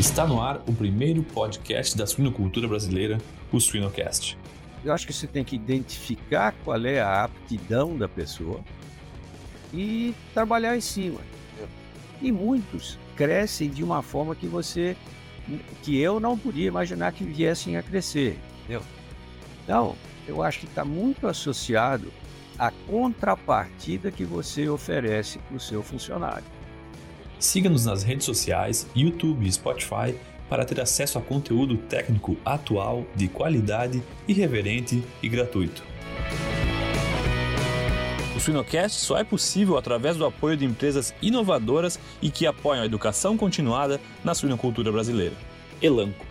Está no ar o primeiro podcast da suinocultura brasileira, o Suinocast. Eu acho que você tem que identificar qual é a aptidão da pessoa e trabalhar em cima. E muitos crescem de uma forma que você, que eu não podia imaginar que viessem a crescer. Entendeu? Então, eu acho que está muito associado à contrapartida que você oferece para o seu funcionário. Siga-nos nas redes sociais, YouTube e Spotify para ter acesso a conteúdo técnico atual, de qualidade, irreverente e gratuito. O Suinocast só é possível através do apoio de empresas inovadoras e que apoiam a educação continuada na suinocultura brasileira. Elanco,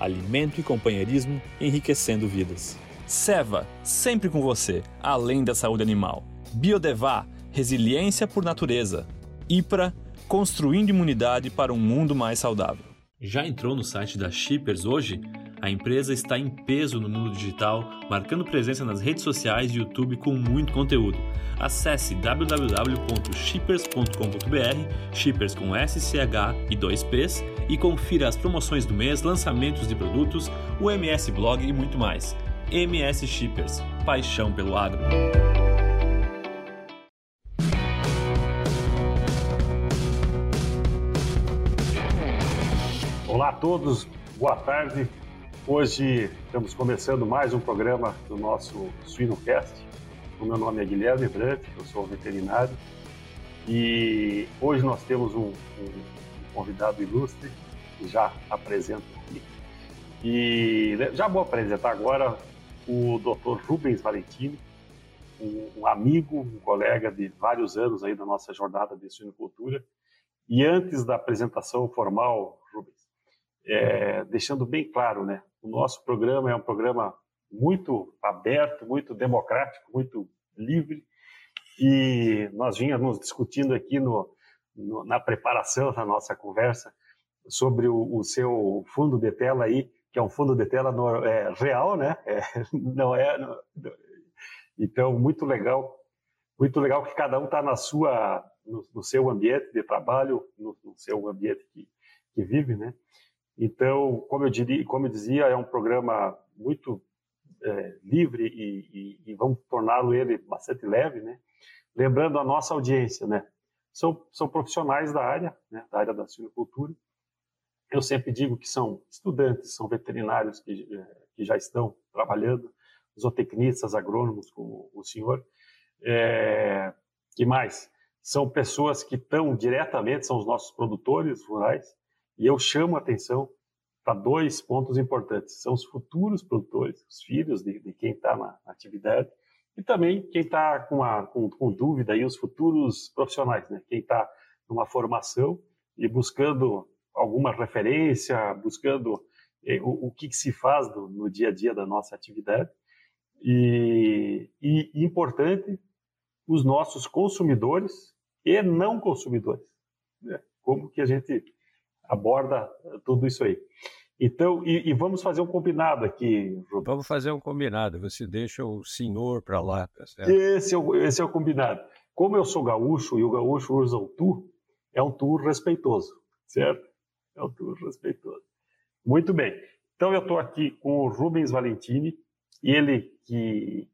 alimento e companheirismo enriquecendo vidas. Seva, sempre com você, além da saúde animal. Biodevá, resiliência por natureza. IPRA, construindo imunidade para um mundo mais saudável. Já entrou no site da Shippers hoje? A empresa está em peso no mundo digital, marcando presença nas redes sociais e YouTube com muito conteúdo. Acesse www.shippers.com.br, Shippers com SCH e 2Ps, e confira as promoções do mês, lançamentos de produtos, o MS Blog e muito mais. MS Shippers, paixão pelo agro. Todos, boa tarde. Hoje estamos começando mais um programa do nosso Suinocast. O meu nome é Guilherme Brandt, eu sou veterinário e hoje nós temos um, um convidado ilustre que já apresento aqui. E já vou apresentar agora o Dr. Rubens Valentini, um, um amigo, um colega de vários anos aí da nossa jornada de suinocultura. E antes da apresentação formal, é, deixando bem claro, né? O nosso programa é um programa muito aberto, muito democrático, muito livre. E nós vínhamos discutindo aqui no, no, na preparação da nossa conversa sobre o, o, seu fundo de tela aí, que é um fundo de tela no, é, real, né? É, não é. No, então, muito legal. Muito legal que cada um está na sua, no, no, seu ambiente de trabalho, no, no seu ambiente que, que vive, né? Então, como eu, diria, como eu dizia, é um programa muito é, livre e, e, e vamos torná-lo ele bastante leve, né? Lembrando a nossa audiência, né? São, são profissionais da área, né? da área da suinocultura. Eu sempre digo que são estudantes, são veterinários que, é, que já estão trabalhando, zootecnistas, agrônomos, como o senhor. É, que mais? São pessoas que estão diretamente, são os nossos produtores rurais, e eu chamo a atenção para dois pontos importantes: são os futuros produtores, os filhos de, de quem está na atividade, e também quem está com, com, com, dúvida aí, os futuros profissionais, né? quem está numa formação e buscando alguma referência, buscando eh, o, o, que, que, se faz do, no dia a dia da nossa atividade. E, e, e importante, os nossos consumidores e não consumidores. Né? Como que a gente aborda tudo isso aí. Então, e, e, vamos fazer um combinado aqui, Rubens. Vamos fazer um combinado. Você deixa o senhor para lá, tá certo? Esse é, o, esse é o combinado. Como eu sou gaúcho e o gaúcho usa o tu, é um tu respeitoso, certo? É um tu respeitoso. Muito bem. Então, eu estou aqui com o Rubens Valentini, ele que,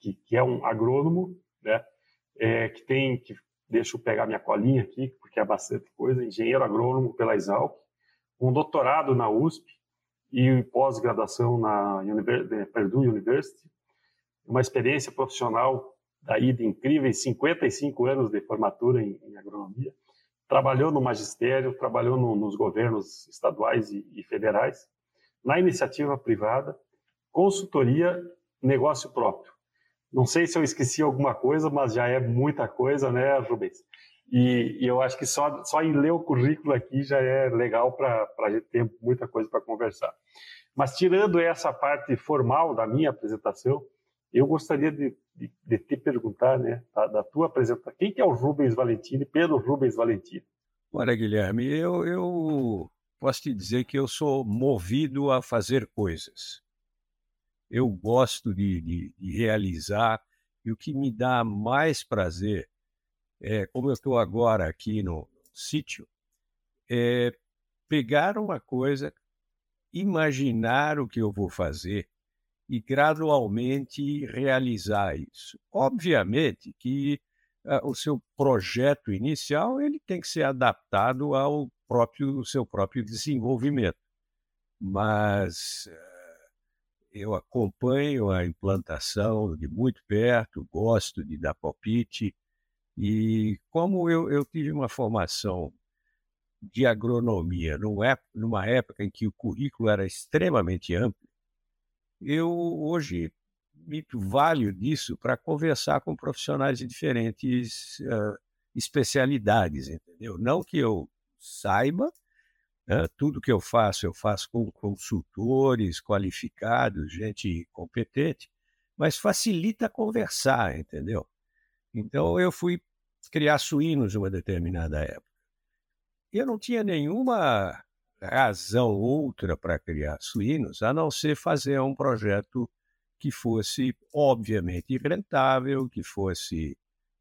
que, que é um agrônomo, né? É, que tem que deixa eu pegar minha colinha aqui, porque é bastante coisa, engenheiro agrônomo pela Exalc, um doutorado na USP e pós-graduação na Purdue University, uma experiência profissional daí de incríveis 55 anos de formatura em, em agronomia, trabalhou no magistério, trabalhou no, nos governos estaduais e, e federais, na iniciativa privada, consultoria, negócio próprio. Não sei se eu esqueci alguma coisa, mas já é muita coisa, né, Rubens? E, e eu acho que só, só em ler o currículo aqui já é legal para a gente ter muita coisa para conversar. Mas tirando essa parte formal da minha apresentação, eu gostaria de, de, de te perguntar, né, da, da, tua apresentação, quem que é o Rubens Valentini, Pedro Rubens Valentini? Olha, Guilherme, eu, eu posso te dizer que eu sou movido a fazer coisas eu gosto de, de, de realizar e o que me dá mais prazer é, como eu estou agora aqui no sítio, é pegar uma coisa, imaginar o que eu vou fazer e gradualmente realizar isso. Obviamente que uh, o seu projeto inicial ele tem que ser adaptado ao próprio seu próprio desenvolvimento, mas uh, eu acompanho a implantação de muito perto, gosto de dar palpite e como eu, eu tive uma formação de agronomia numa época em que o currículo era extremamente amplo, eu hoje me valho disso para conversar com profissionais de diferentes uh, especialidades, entendeu? Não que eu saiba, tudo que eu faço, eu faço com consultores qualificados, gente competente, mas facilita conversar, entendeu? Então eu fui criar suínos uma determinada época. Eu não tinha nenhuma razão outra para criar suínos a não ser fazer um projeto que fosse obviamente rentável, que fosse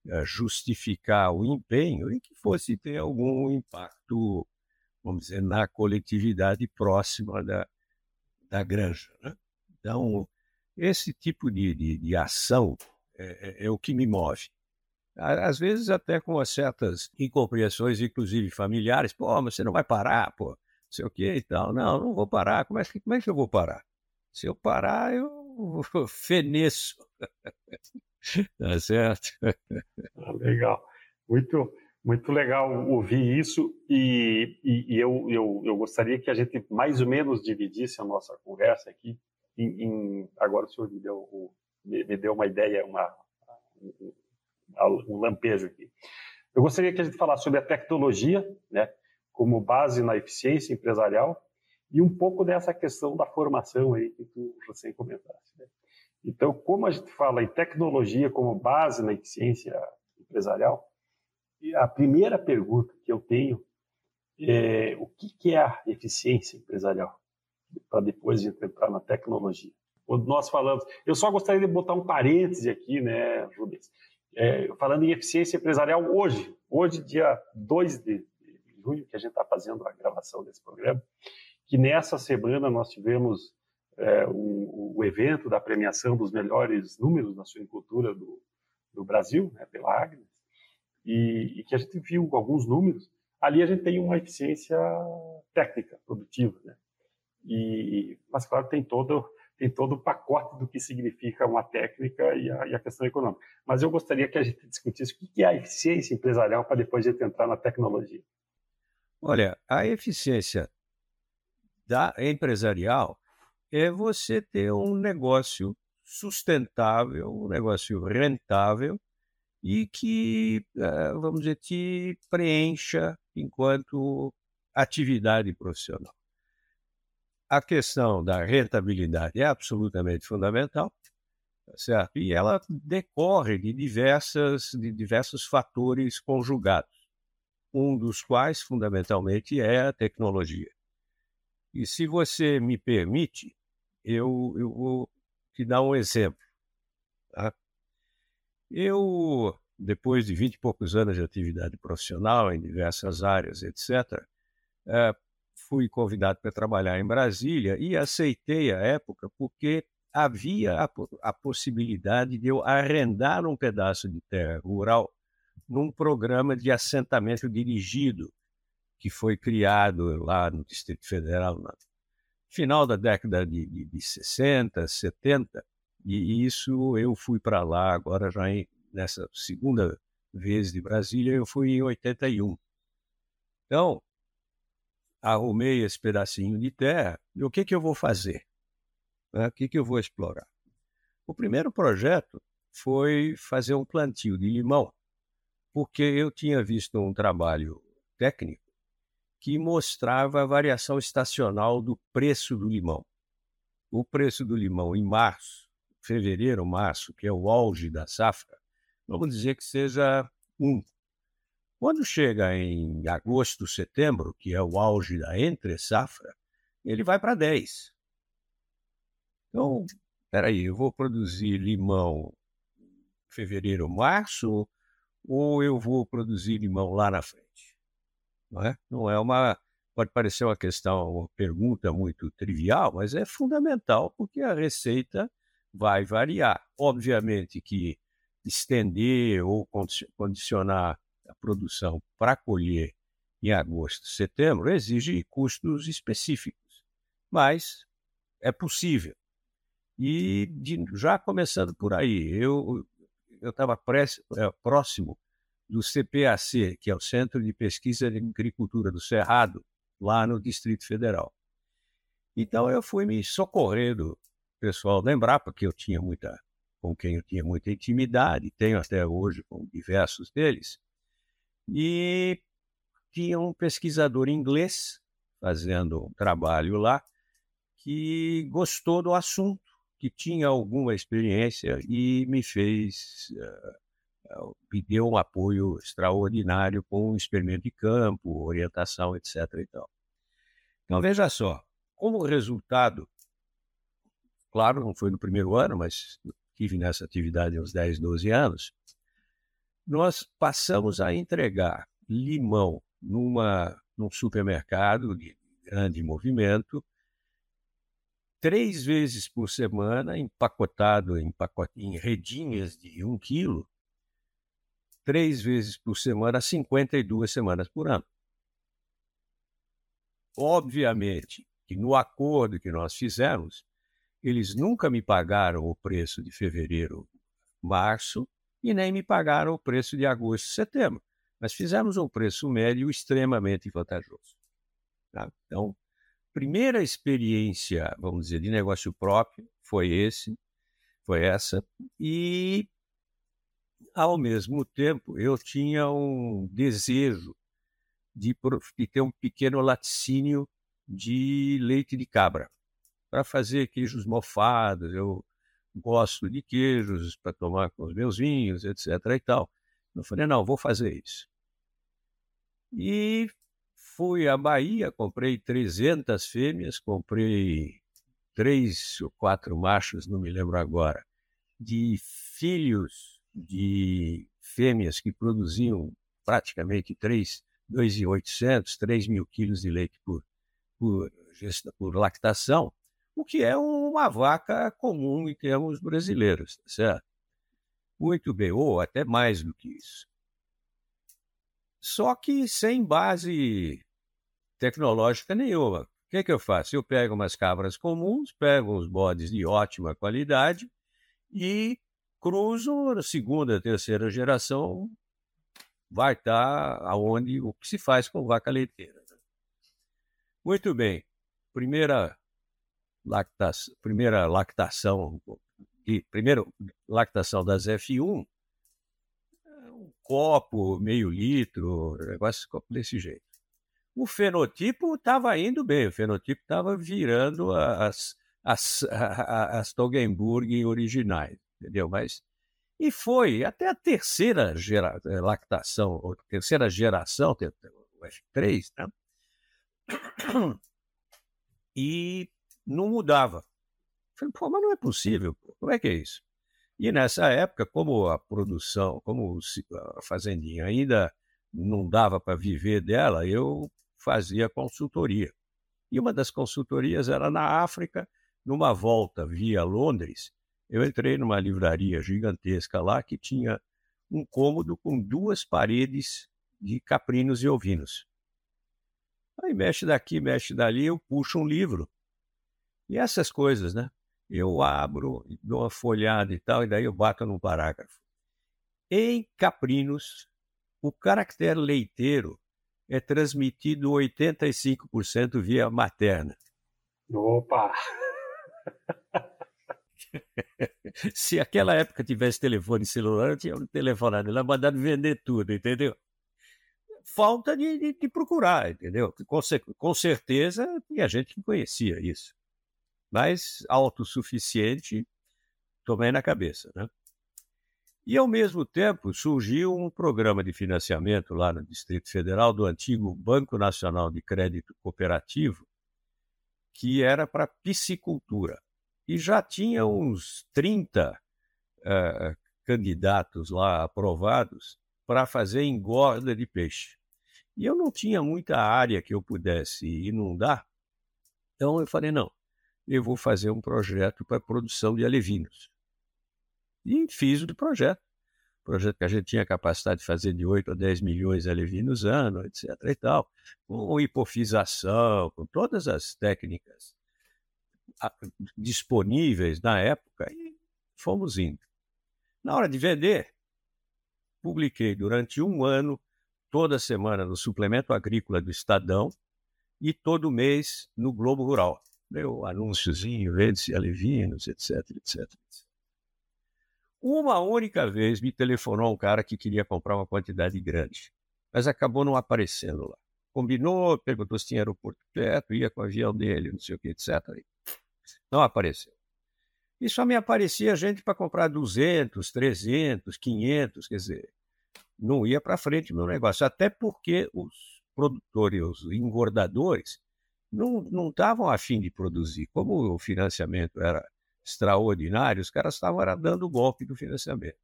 uh, justificar o empenho e que fosse ter algum impacto, vamos dizer, na coletividade próxima da, da granja. Né? Então, esse tipo de, de, de ação é, é, é o que me move às vezes até com certas incompreensões, inclusive familiares, pô, mas você não vai parar, pô, não sei o que e tal. Não, não vou parar, como é, que, como é que eu vou parar? Se eu parar, eu feneço. tá certo? Ah, legal. Muito, muito legal ouvir isso e, e, e, eu, eu, eu gostaria que a gente mais ou menos dividisse a nossa conversa aqui em, em agora o senhor me deu, me deu uma ideia, uma, um lampejo aqui. Eu gostaria que a gente falasse sobre a tecnologia, né, como base na eficiência empresarial e um pouco dessa questão da formação aí que tu você comentasse. Né? Então, como a gente fala em tecnologia como base na eficiência empresarial, a primeira pergunta que eu tenho é o que é a eficiência empresarial? Para depois de entrar na tecnologia. Quando nós falamos, eu só gostaria de botar um parêntese aqui, né, Rubens? É, falando em eficiência empresarial, hoje, hoje, dia 2 de, junho, que a gente está fazendo a gravação desse programa, que nessa semana nós tivemos é, o, o, evento da premiação dos melhores números na suinicultura do, do Brasil, né, pela Agnes, e, e, que a gente viu alguns números. Ali a gente tem uma eficiência técnica, produtiva, né? E, mas claro, tem todo tem todo o pacote do que significa uma técnica e a, e a, questão econômica. Mas eu gostaria que a gente discutisse o que é a eficiência empresarial para depois a gente entrar na tecnologia. Olha, a eficiência da empresarial é você ter um negócio sustentável, um negócio rentável e que, eh, vamos dizer, te preencha enquanto atividade profissional a questão da rentabilidade é absolutamente fundamental, tá certo? E ela decorre de, diversas, de diversos fatores conjugados, um dos quais, fundamentalmente, é a tecnologia. E se você me permite, eu, eu vou te dar um exemplo. Tá? Eu, depois de vinte e poucos anos de atividade profissional em diversas áreas, etc., fui convidado para trabalhar em Brasília e aceitei a época porque havia a, a, possibilidade de eu arrendar um pedaço de terra rural num programa de assentamento dirigido que foi criado lá no Distrito Federal no final da década de, de, de 60, 70, e isso eu fui para lá agora já em, nessa segunda vez de Brasília, eu fui em 81. Então, arrumei esse pedacinho de terra, e o que, que eu vou fazer? Né? O que, que eu vou explorar? O primeiro projeto foi fazer um plantio de limão, porque eu tinha visto um trabalho técnico que mostrava a variação estacional do preço do limão. O preço do limão em março, fevereiro, março, que é o auge da safra, vamos dizer que seja um quando chega em agosto, setembro, que é o auge da entre-safra, ele vai para 10. Então, peraí, eu vou produzir limão fevereiro, março, ou eu vou produzir limão lá na frente? Não é, não é uma, pode parecer uma questão, uma pergunta muito trivial, mas é fundamental porque a receita vai variar. Obviamente que estender ou condicionar a produção para colher em agosto, setembro, exige custos específicos, mas é possível. E de, já começando por aí, eu estava é, próximo do CPAC, que é o Centro de Pesquisa de Agricultura do Cerrado, lá no Distrito Federal. Então eu fui me socorrer do pessoal da Embrapa, que eu tinha muita, com quem eu tinha muita intimidade, tenho até hoje com diversos deles, e tinha um pesquisador inglês fazendo um trabalho lá que gostou do assunto que tinha alguma experiência e me fez, uh, me deu um apoio extraordinário com experimento de campo, orientação, etc. Então, veja só, como resultado, claro, não foi no primeiro ano, mas tive nessa atividade uns 10, 12 anos, nós passamos a entregar limão numa, num supermercado de grande movimento, três vezes por semana, empacotado em, pacote, em redinhas de um quilo, três vezes por semana, 52 semanas por ano. Obviamente que no acordo que nós fizemos, eles nunca me pagaram o preço de fevereiro, março, e nem me pagaram o preço de agosto e setembro. Mas fizemos um preço médio extremamente vantajoso. Tá? Então, primeira experiência, vamos dizer, de negócio próprio foi esse, foi essa, e ao mesmo tempo eu tinha um desejo de, de ter um pequeno laticínio de leite de cabra para fazer queijos mofados. Eu gosto de queijos para tomar com os meus vinhos, etc. e tal. Eu falei, não, vou fazer isso. E fui à Bahia, comprei 300 fêmeas, comprei três ou quatro machos, não me lembro agora, de filhos de fêmeas que produziam praticamente 3, 2.800, 3 mil quilos de leite por, por, por lactação, o que é uma vaca comum em termos brasileiros, tá certo? Muito bem, ou até mais do que isso. Só que sem base tecnológica nenhuma. O que, que eu faço? Eu pego umas cabras comuns, pego uns bodes de ótima qualidade e cruzo na segunda, terceira geração, vai estar aonde o que se faz com vaca leiteira. Muito bem. Primeira lactação, primeira lactação, de, primeiro lactação das F1, um copo, meio litro, negócio desse jeito o fenotipo estava indo bem, o fenotipo estava virando as, as, as Toggenburg originais, entendeu? Mas, e foi até a terceira gera, eh, lactação, ou terceira geração, o F3, né? E não mudava. Falei, pô, mas não é possível, como é que é isso? E nessa época, como a produção, como a fazendinha ainda não dava para viver dela, eu fazia consultoria. E uma das consultorias era na África, numa volta via Londres. Eu entrei numa livraria gigantesca lá que tinha um cômodo com duas paredes de caprinos e ovinos. Aí mexe daqui, mexe dali, eu puxo um livro. E essas coisas, né? Eu abro, dou uma folhada e tal, e daí eu bato num parágrafo. Em caprinos, o caractere leiteiro é transmitido 85% via materna. Opa! Se aquela época tivesse telefone celular, eu tinha um telefonado lá, mandado vender tudo, entendeu? Falta de, de, de procurar, entendeu? Com, com certeza tinha gente que conhecia isso. Mas autossuficiente, tomei na cabeça, né? E, ao mesmo tempo, surgiu um programa de financiamento lá no Distrito Federal do antigo Banco Nacional de Crédito Cooperativo, que era para piscicultura. E já tinha uns 30 uh, eh, candidatos lá aprovados para fazer engorda de peixe. E eu não tinha muita área que eu pudesse inundar, então eu falei, não, eu vou fazer um projeto para produção de alevinos. E fiz o projeto. Projeto que a gente tinha capacidade de fazer de 8 a 10 milhões de alevinos ano, etc. e tal, com hipofisação, com todas as técnicas disponíveis na época, e fomos indo. Na hora de vender, publiquei durante um ano, toda semana no Suplemento Agrícola do Estadão e todo mês no Globo Rural. Meu anúnciozinho, vende-se alevinos, etc, etc, etc. Uma única vez me telefonou um cara que queria comprar uma quantidade grande, mas acabou não aparecendo lá. Combinou, perguntou se tinha aeroporto perto, ia com o avião dele, não sei o que, etc. Não apareceu. E só me aparecia gente para comprar 200, 300, 500, quer dizer, não ia para frente meu negócio. Até porque os produtores, os engordadores, não estavam afim de produzir. Como o financiamento era extraordinário, os caras estavam dando o golpe do financiamento.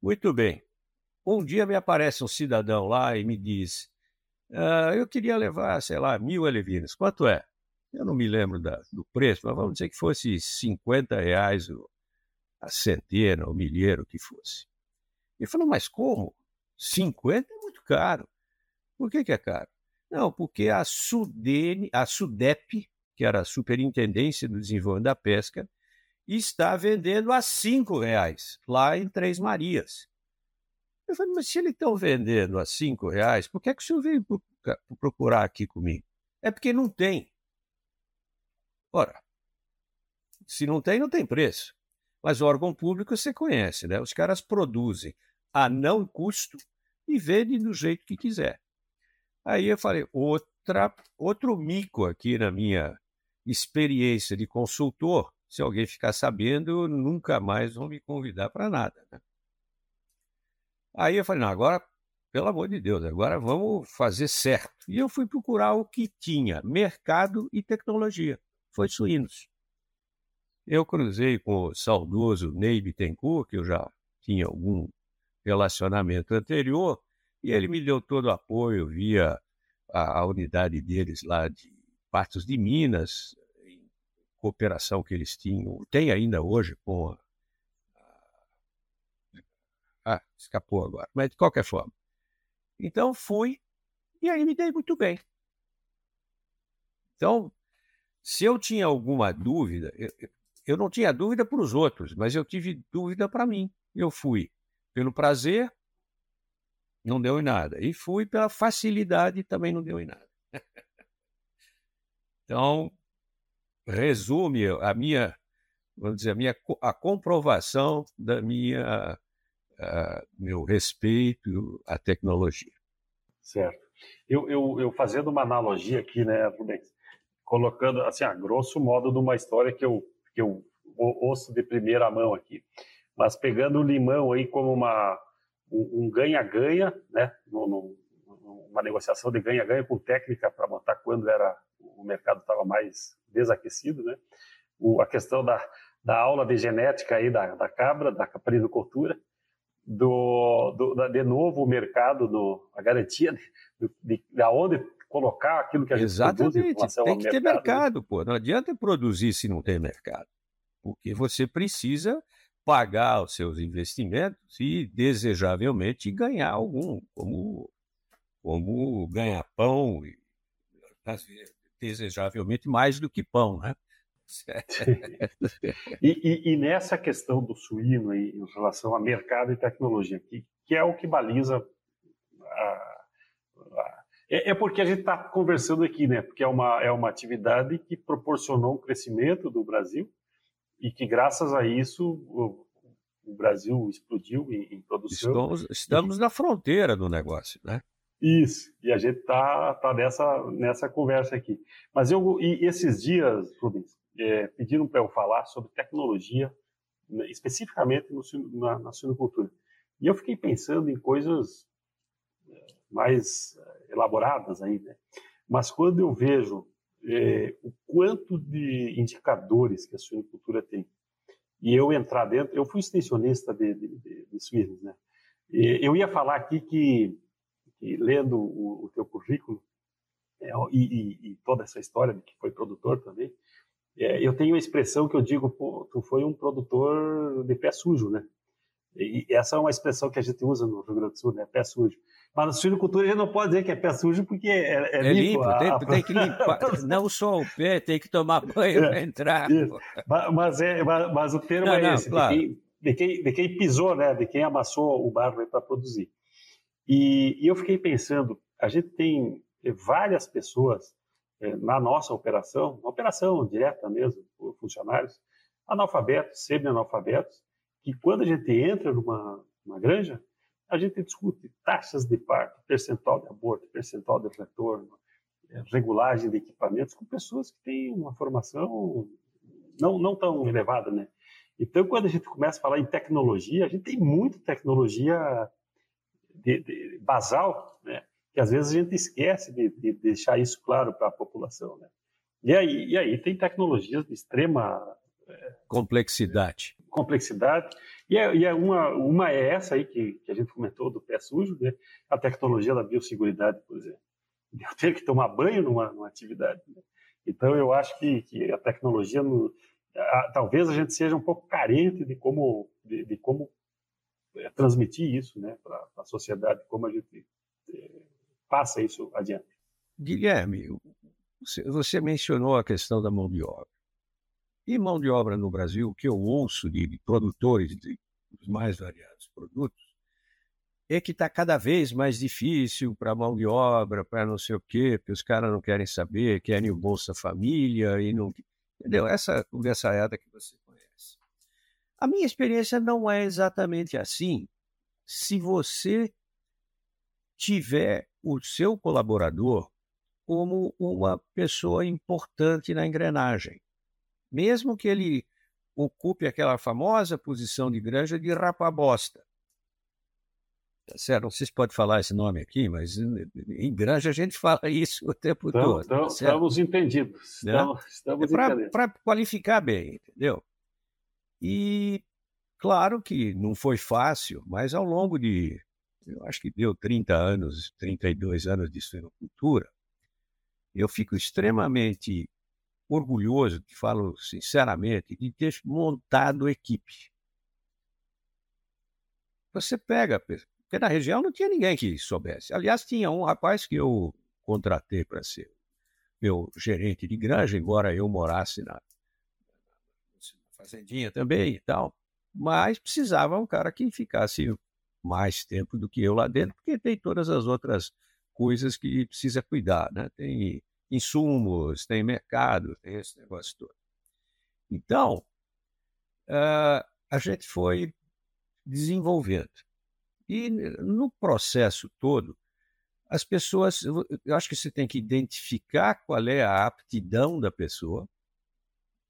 Muito bem. Um dia me aparece um cidadão lá e me diz: ah, Eu queria levar, sei lá, mil alevinos. Quanto é? Eu não me lembro da, do preço, mas vamos dizer que fosse 50 reais a centena, o milheiro que fosse. Ele falou, mas como? 50 é muito caro. Por que, que é caro? Não, porque a, Sudene, a SUDEP, que era a Superintendência do Desenvolvimento da Pesca, está vendendo a cinco reais lá em Três Marias. Eu falei, mas se eles estão vendendo a cinco reais, por que, é que o senhor veio procurar aqui comigo? É porque não tem. Ora, se não tem, não tem preço. Mas o órgão público você conhece, né? Os caras produzem a não custo e vendem do jeito que quiser. Aí eu falei, outra, outro mico aqui na minha experiência de consultor, se alguém ficar sabendo, nunca mais vão me convidar para nada. Né? Aí eu falei, não, agora, pelo amor de Deus, agora vamos fazer certo. E eu fui procurar o que tinha, mercado e tecnologia foi suínos. Eu cruzei com o saudoso Ney Bittencourt, que eu já tinha algum relacionamento anterior, e ele me deu todo o apoio via a, a unidade deles lá de Partos de Minas, em cooperação que eles tinham, tem ainda hoje com a, ah, escapou agora, mas de qualquer forma. Então fui e aí me dei muito bem. Então, se eu tinha alguma dúvida, eu, eu não tinha dúvida para os outros, mas eu tive dúvida para mim. Eu fui pelo prazer, não deu em nada. E fui pela facilidade, também não deu em nada. então, resume a minha, vamos dizer, a minha a comprovação da minha uh, meu respeito à tecnologia. Certo. Eu, eu, eu fazendo uma analogia aqui, né, Rubens? colocando, assim, a grosso modo, de uma história que eu, que eu ouço de primeira mão aqui. Mas pegando o limão aí como uma, um ganha-ganha, né? uma negociação de ganha-ganha com técnica para montar quando era o mercado estava mais desaquecido, né? O, a questão da, da aula de genética aí da, da cabra, da caprinocultura, do, do da, de novo o mercado, do, a garantia de, de, de aonde colocar aquilo que a gente Exatamente. produz tem que ter mercado, mercado, né? pô. Não adianta produzir se não tem mercado. Porque você precisa pagar os seus investimentos e, desejavelmente, ganhar algum, como, como ganhar pão, e, desejavelmente mais do que pão, né? e, e, e, nessa questão do suíno aí, em relação a mercado e tecnologia, que, que é o que baliza a, a é, é porque a gente está conversando aqui, né? Porque é uma, é uma atividade que proporcionou um crescimento do Brasil e que, graças a isso, o, o Brasil explodiu em, em produção. Estamos, estamos e... na fronteira do negócio, né? Isso, e a gente está tá nessa, nessa conversa aqui. Mas eu, e esses dias, Rubens, é, pediram para eu falar sobre tecnologia, né, especificamente no, na, na suinocultura. E eu fiquei pensando em coisas é, mais elaboradas aí, né? Mas quando eu vejo é, o quanto de indicadores que a suinocultura tem, e eu entrar dentro, eu fui extensionista de, de, de, de suínos, né? E eu ia falar aqui que, que lendo o, o teu currículo é, e, e, toda essa história de que foi produtor também, é, eu tenho uma expressão que eu digo, pô, tu foi um produtor de pé sujo, né? E essa é uma expressão que a gente usa no Rio Grande do Sul, né? Pé sujo. Mas na suinocultura a gente não pode dizer que é pé sujo porque é, é, é limpo. limpo tem, a... tem, que limpar. não só o pé, tem que tomar banho é, para entrar. Mas, mas, é, mas, mas, o termo não, é não, esse, claro. de, quem, de, quem, de quem pisou, né? de quem amassou o barro para produzir. E, e eu fiquei pensando, a gente tem várias pessoas é, na nossa operação, uma operação direta mesmo, por funcionários, analfabetos, semi-analfabetos, que quando a gente entra numa, numa granja, a gente discute taxas de parto, percentual de aborto, percentual de retorno, é, regulagem de equipamentos com pessoas que têm uma formação não, não tão elevada, né? Então, quando a gente começa a falar em tecnologia, a gente tem muita tecnologia de, de, basal, né? Que às vezes a gente esquece de, de deixar isso claro para a população, né? E aí, e aí tem tecnologias de extrema é, complexidade. Complexidade e, é, e é uma, uma é essa aí que, que, a gente comentou do pé sujo, né? a tecnologia da biosseguridade, por exemplo. Eu ter que tomar banho numa, numa atividade. Né? Então, eu acho que, que a tecnologia, no, a, talvez a gente seja um pouco carente de como, de, de como é, transmitir isso né, para a sociedade, como a gente é, passa isso adiante. Guilherme, você, você mencionou a questão da mão de obra. E mão de obra no Brasil, que eu ouço de produtores de, mais variados produtos, é que está cada vez mais difícil para mão de obra, para não sei o quê, porque os caras não querem saber, querem o Bolsa Família e não. Entendeu? Essa conversaiada que você conhece. A minha experiência não é exatamente assim. Se você tiver o seu colaborador como uma pessoa importante na engrenagem mesmo que ele ocupe aquela famosa posição de granja de rapabosta. Tá certo? Não sei se pode falar esse nome aqui, mas em granja a gente fala isso o tempo então, todo. Então, estamos entendidos. Estamos, é Para qualificar bem, entendeu? E claro que não foi fácil, mas ao longo de, eu acho que deu 30 anos, 32 anos de suinocultura, eu fico extremamente orgulhoso, te falo sinceramente, de ter montado equipe. Você pega, porque na região não tinha ninguém que soubesse. Aliás, tinha um rapaz que eu contratei para ser meu gerente de granja, embora eu morasse na, fazendinha também e tal, mas precisava um cara que ficasse mais tempo do que eu lá dentro, porque tem todas as outras coisas que precisa cuidar, né? Tem insumos, tem mercado, tem esse negócio todo. Então, uh, a gente foi desenvolvendo. E no processo todo, as pessoas, eu acho que você tem que identificar qual é a aptidão da pessoa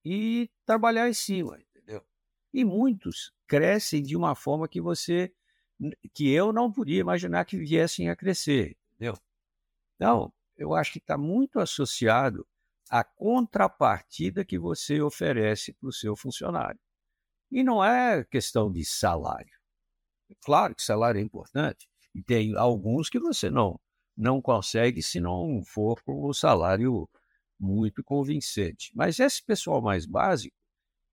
e trabalhar em cima, entendeu? E muitos crescem de uma forma que você, que eu não podia imaginar que viessem a crescer, entendeu? Então, eu acho que está muito associado à contrapartida que você oferece para o seu funcionário. E não é questão de salário. Claro que salário é importante, e tem alguns que você não, não consegue se não for com um salário muito convincente. Mas esse pessoal mais básico,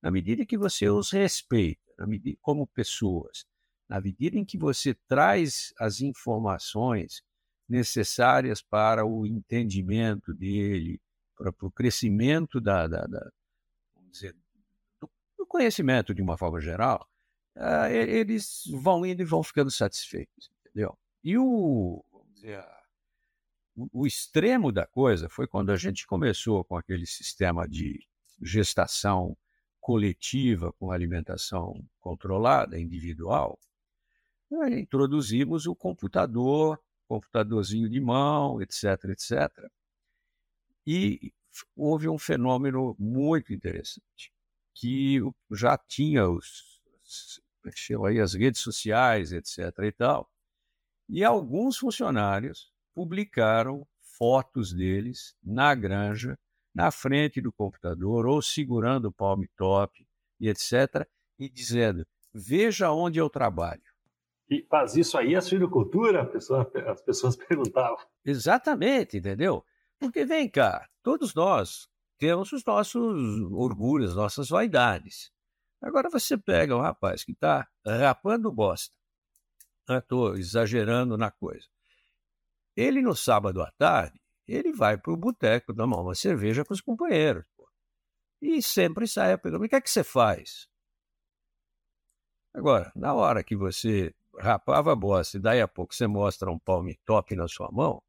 na medida que você os respeita, na medida, como pessoas, na medida em que você traz as informações necessárias para o entendimento dele, para, para o crescimento da, da, da dizer, do, conhecimento de uma forma geral, uh, eles vão indo e vão ficando satisfeitos, entendeu? E o, dizer, o, o extremo da coisa foi quando a gente começou com aquele sistema de gestação coletiva com alimentação controlada, individual, introduzimos o computador computadorzinho de mão, etc, etc. E houve um fenômeno muito interessante, que já tinha os, aí as redes sociais, etc e tal, e alguns funcionários publicaram fotos deles na granja, na frente do computador, ou segurando o palm top, e etc., e dizendo, veja onde eu trabalho. E faz isso aí a suinocultura? Pessoa, as pessoas perguntavam. Exatamente, entendeu? Porque vem cá, todos nós temos os nossos orgulhos, nossas vaidades. Agora você pega um rapaz que está rapando bosta. Estou né? exagerando na coisa. Ele, no sábado à tarde, ele vai para o boteco tomar uma cerveja com os companheiros. Pô. E sempre sai a pergunta: o que é que você faz? Agora, na hora que você rapava a bosta e daí a pouco você mostra um palme top na sua mão,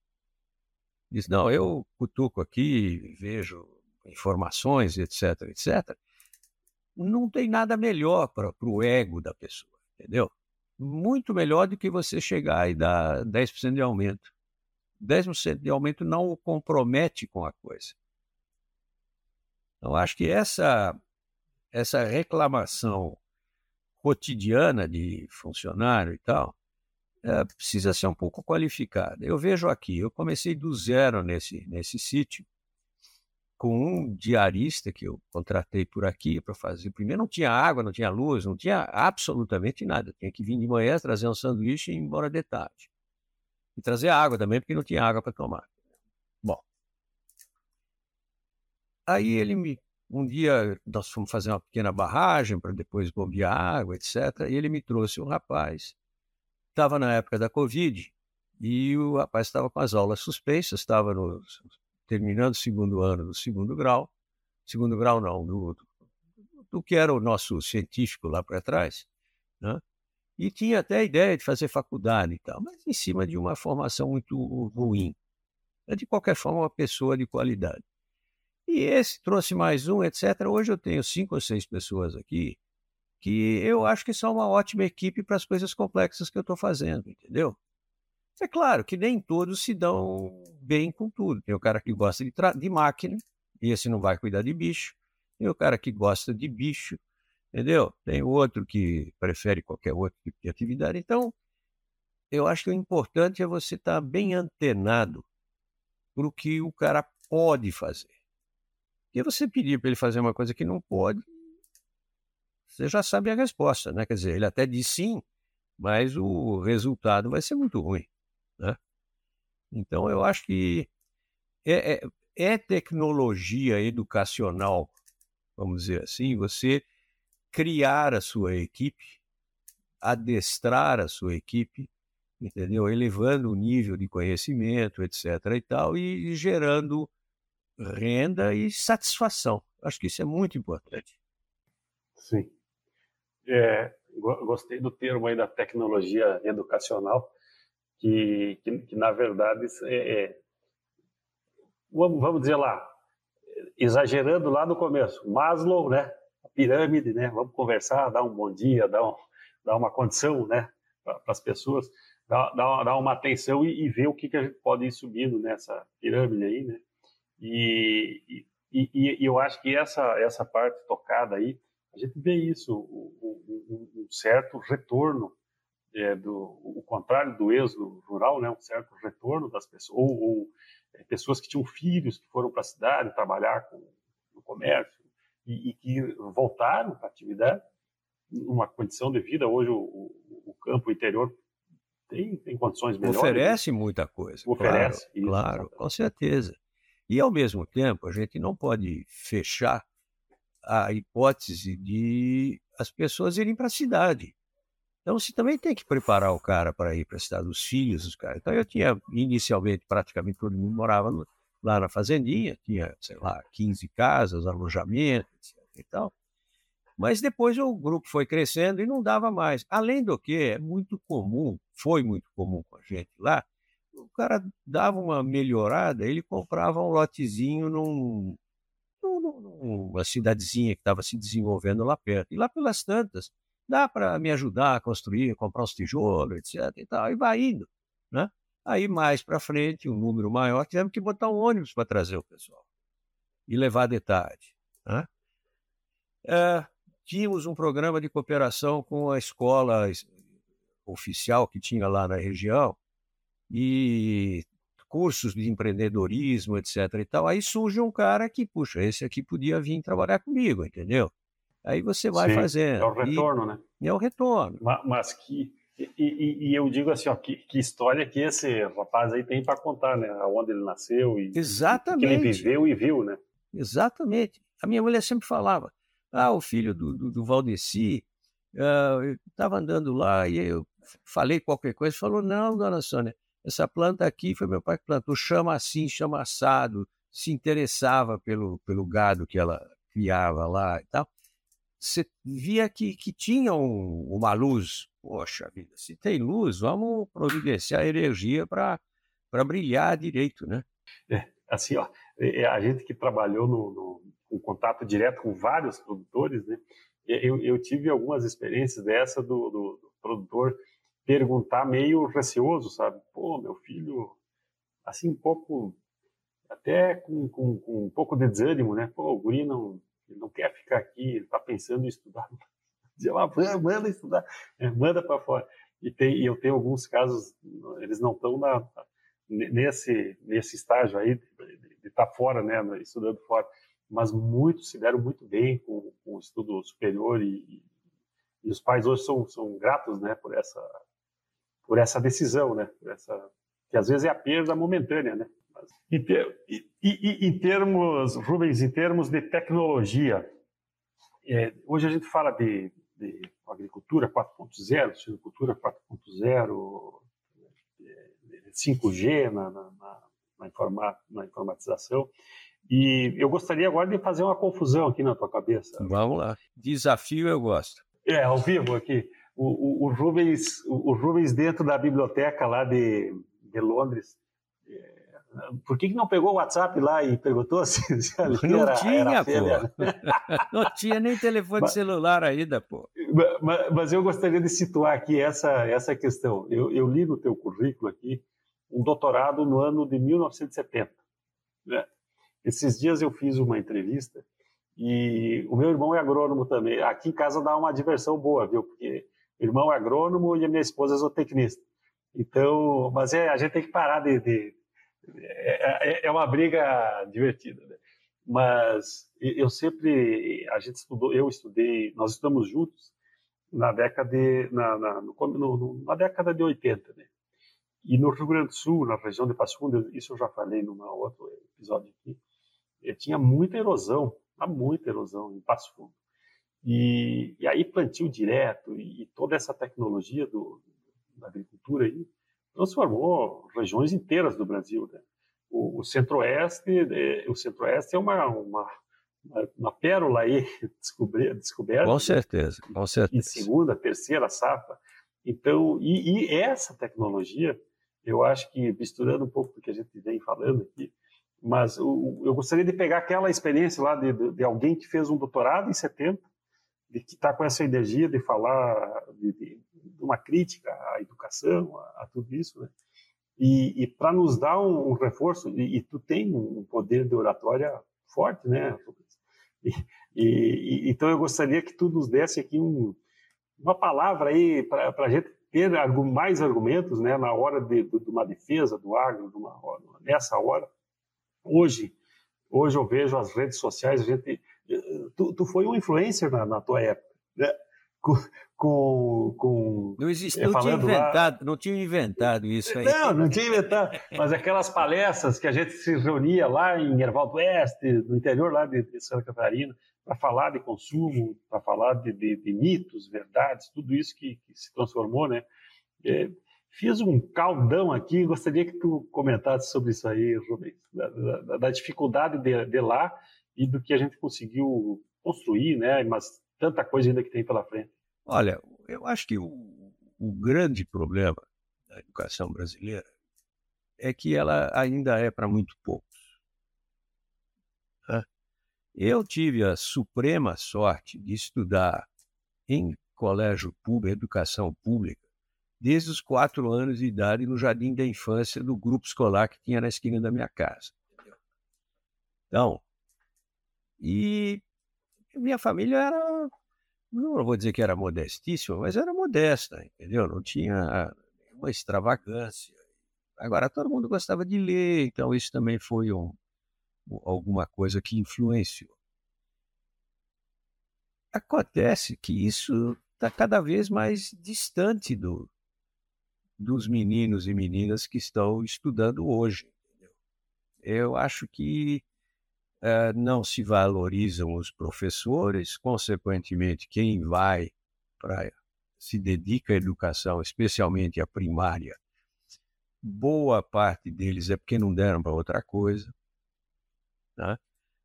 diz: não, eu cutuco aqui, vejo informações, etc, etc. Não tem nada melhor para o ego da pessoa, entendeu? Muito melhor do que você chegar e dar 10% de aumento. 10% de aumento não o compromete com a coisa. Então, acho que essa, essa reclamação cotidiana de funcionário e tal é, precisa ser um pouco qualificada. Eu vejo aqui, eu comecei do zero nesse, nesse sítio, com um diarista que eu contratei por aqui para fazer. Primeiro não tinha água, não tinha luz, não tinha absolutamente nada. Tinha que vir de manhã, trazer um sanduíche e ir embora de tarde. E trazer água também, porque não tinha água para tomar. Bom. Aí ele me. Um dia nós fomos fazer uma pequena barragem para depois bombear água, etc. E ele me trouxe um rapaz. Estava na época da Covid e o rapaz estava com as aulas suspensas, estava no, terminando o segundo ano do segundo grau. Segundo grau, não, do, do, que era o nosso científico lá para trás. Né? e tinha até a ideia de fazer faculdade e tal, mas em cima de uma formação muito ruim. É de qualquer forma uma pessoa de qualidade. E esse trouxe mais um, etc. Hoje eu tenho cinco ou seis pessoas aqui que eu acho que são uma ótima equipe para as coisas complexas que eu estou fazendo, entendeu? É claro que nem todos se dão bem com tudo. Tem o cara que gosta de, de máquina, e esse não vai cuidar de bicho. Tem o cara que gosta de bicho, entendeu? Tem outro que prefere qualquer outro tipo de atividade. Então, eu acho que o importante é você estar bem antenado para o que o cara pode fazer. Porque você pedir para ele fazer uma coisa que não pode, você já sabe a resposta, né? Quer dizer, ele até diz sim, mas o resultado vai ser muito ruim, né? Então, eu acho que é, é, é tecnologia educacional, vamos dizer assim, você criar a sua equipe, adestrar a sua equipe, entendeu? Elevando o nível de conhecimento, etc. e tal, e, e gerando renda e satisfação. Acho que isso é muito importante. Sim. É, gostei do termo aí da tecnologia educacional, que, que, que na verdade é, é, vamos, dizer lá, exagerando lá no começo, Maslow, né? pirâmide, né? Vamos conversar, dar um bom dia, dar, um, dar uma condição, né? Para as pessoas, dar, dar, dar, uma atenção e, e, ver o que, que a gente pode ir subindo nessa pirâmide aí, né? E, e, e, eu acho que essa, essa parte tocada aí, a gente vê isso, um, certo retorno é, do o contrário do êxodo rural, né, um certo retorno das pessoas ou, ou é, pessoas que tinham filhos que foram para a cidade trabalhar com, no comércio, e, e que voltaram para a atividade numa condição de vida. Hoje o, o, o campo interior tem, tem condições melhores. Oferece muita coisa. Oferece. Claro, isso, claro com certeza. E, ao mesmo tempo, a gente não pode fechar a hipótese de as pessoas irem para a cidade. Então, você também tem que preparar o cara para ir para a cidade, os filhos dos caras. Então, eu tinha, inicialmente, praticamente todo mundo morava no, lá na fazendinha, tinha, sei lá, 15 casas, alojamento, e tal. Mas depois o grupo foi crescendo e não dava mais. Além do que, é muito comum, foi muito comum com a gente lá, o cara dava uma melhorada, ele comprava um lotezinho num, num, numa cidadezinha que estava se desenvolvendo lá perto. E lá pelas tantas, dá para me ajudar a construir, comprar os tijolos, etc. E, tal, e vai indo. Né? Aí, mais para frente, um número maior, tivemos que botar um ônibus para trazer o pessoal e levar de tarde. Né? É, tínhamos um programa de cooperação com a escola oficial que tinha lá na região e cursos de empreendedorismo, etc. e tal. Aí surge um cara que, puxa, esse aqui podia vir trabalhar comigo, entendeu? Aí você vai Sim, fazendo. É o retorno, e, né? É o retorno. Mas, mas que E, e, e, eu digo assim, ó, que, que, história que esse rapaz aí tem para contar, né? Onde ele nasceu e Exatamente. que ele viveu e viu, né? Exatamente. A minha mulher sempre falava, ah, o filho do, do, do Valdeci, uh, estava andando lá e eu falei qualquer coisa, falou, não, dona Sônia, essa planta aqui foi meu pai que plantou, chama assim, chama assado, se interessava pelo, pelo gado que ela criava lá e tal. Você via que, que tinha um, uma luz. Poxa vida, se tem luz, vamos providenciar energia para brilhar direito, né? É, assim, ó, é, é, a gente que trabalhou no, no, com contato direto com vários produtores, né? Eu, eu tive algumas experiências dessa do, do, do produtor perguntar meio receoso, sabe? Pô, meu filho, assim, um pouco, até com, com, com um pouco de desânimo, né? Pô, o guri não, não quer ficar aqui, ele está pensando em estudar. Dizia, ah, manda estudar, é, manda para fora. E, tem, e eu tenho alguns casos, eles não estão nesse, nesse estágio aí de estar tá fora, né, estudando fora, mas muitos se deram muito bem com, com o estudo superior e, e, os pais hoje são, são gratos, né, por essa por essa decisão, né? Essa, que às vezes é a perda momentânea, né? Mas, em, ter, e, e, em termos, Rubens, em termos de tecnologia, é, hoje a gente fala de, de agricultura 4.0, silvicultura 4.0, 5G na, na, na, informa, na informatização. E eu gostaria agora de fazer uma confusão aqui na tua cabeça. Vamos lá. Desafio eu gosto. É, ao vivo aqui o, o, o, Rubens, o, Rubens dentro da biblioteca lá de, de Londres, é, por que, que não pegou o WhatsApp lá e perguntou se, se ali não era, tinha, era pô. não tinha nem telefone mas, celular ainda, pô. Mas, mas, eu gostaria de situar aqui essa, essa questão. Eu, eu li no teu currículo aqui um doutorado no ano de 1970. Né? Esses dias eu fiz uma entrevista e o meu irmão é agrônomo também. Aqui em casa dá uma diversão boa, viu? Porque irmão é agrônomo e a minha esposa é zootecnista. Então, mas é, a gente tem que parar de. de é, é, é, uma briga divertida. Né? Mas eu sempre. A gente estudou, eu estudei, nós estamos juntos na década de, na, na, no, no, na década de 80. Né? E no Rio Grande do Sul, na região de Passo Fundo, isso eu já falei num outro episódio aqui, eh, tinha muita erosão, muita erosão em Passo Fundo. E, e aí plantio direto e, e toda essa tecnologia do, da agricultura aí transformou regiões inteiras do Brasil. Né? O, o centro-oeste, é, o centro-oeste é uma, uma, uma, pérola aí descoberta. Com certeza, com certeza. Em segunda, terceira safra. Então, e, e, essa tecnologia, eu acho que misturando um pouco do que a gente vem falando aqui, mas o, eu gostaria de pegar aquela experiência lá de, de, de alguém que fez um doutorado em 70 de que está com essa energia de falar de, de, de, uma crítica à educação, a, a tudo isso, né? E, e para nos dar um, um reforço, e, e, tu tem um poder de oratória forte, né? E, então eu gostaria que tu nos desse aqui um, uma palavra aí para a gente ter mais argumentos, né? Na hora de, de, de uma defesa do agro, de uma, nessa hora. Hoje, hoje eu vejo as redes sociais, a gente tu, tu foi um influencer na, na tua época, né? Com, com, com não existe, não tinha inventado, lá... não tinha inventado isso aí. Não, não tinha inventado. Mas aquelas palestras que a gente se reunia lá em Ervaldo Oeste, no interior lá de, de Santa Catarina, para falar de consumo, para falar de, de, de, mitos, verdades, tudo isso que, que se transformou, né? É, fiz um caldão aqui, gostaria que tu comentasse sobre isso aí, Rubens, da, da, da dificuldade de, de lá e do que a gente conseguiu construir, né? Mas tanta coisa ainda que tem pela frente. Olha, eu acho que o, o grande problema da educação brasileira é que ela ainda é para muito poucos. Eu tive a suprema sorte de estudar em colégio público, educação pública, desde os quatro anos de idade no jardim da infância do grupo escolar que tinha na esquina da minha casa. Então, e minha família era, não vou dizer que era modestíssima, mas era modesta, entendeu? Não tinha uma extravagância. Agora, todo mundo gostava de ler, então isso também foi um, alguma coisa que influenciou. Acontece que isso está cada vez mais distante do, dos meninos e meninas que estão estudando hoje. Eu acho que não se valorizam os professores, consequentemente, quem vai para se dedica à educação, especialmente à primária, boa parte deles é porque não deram para outra coisa. Né?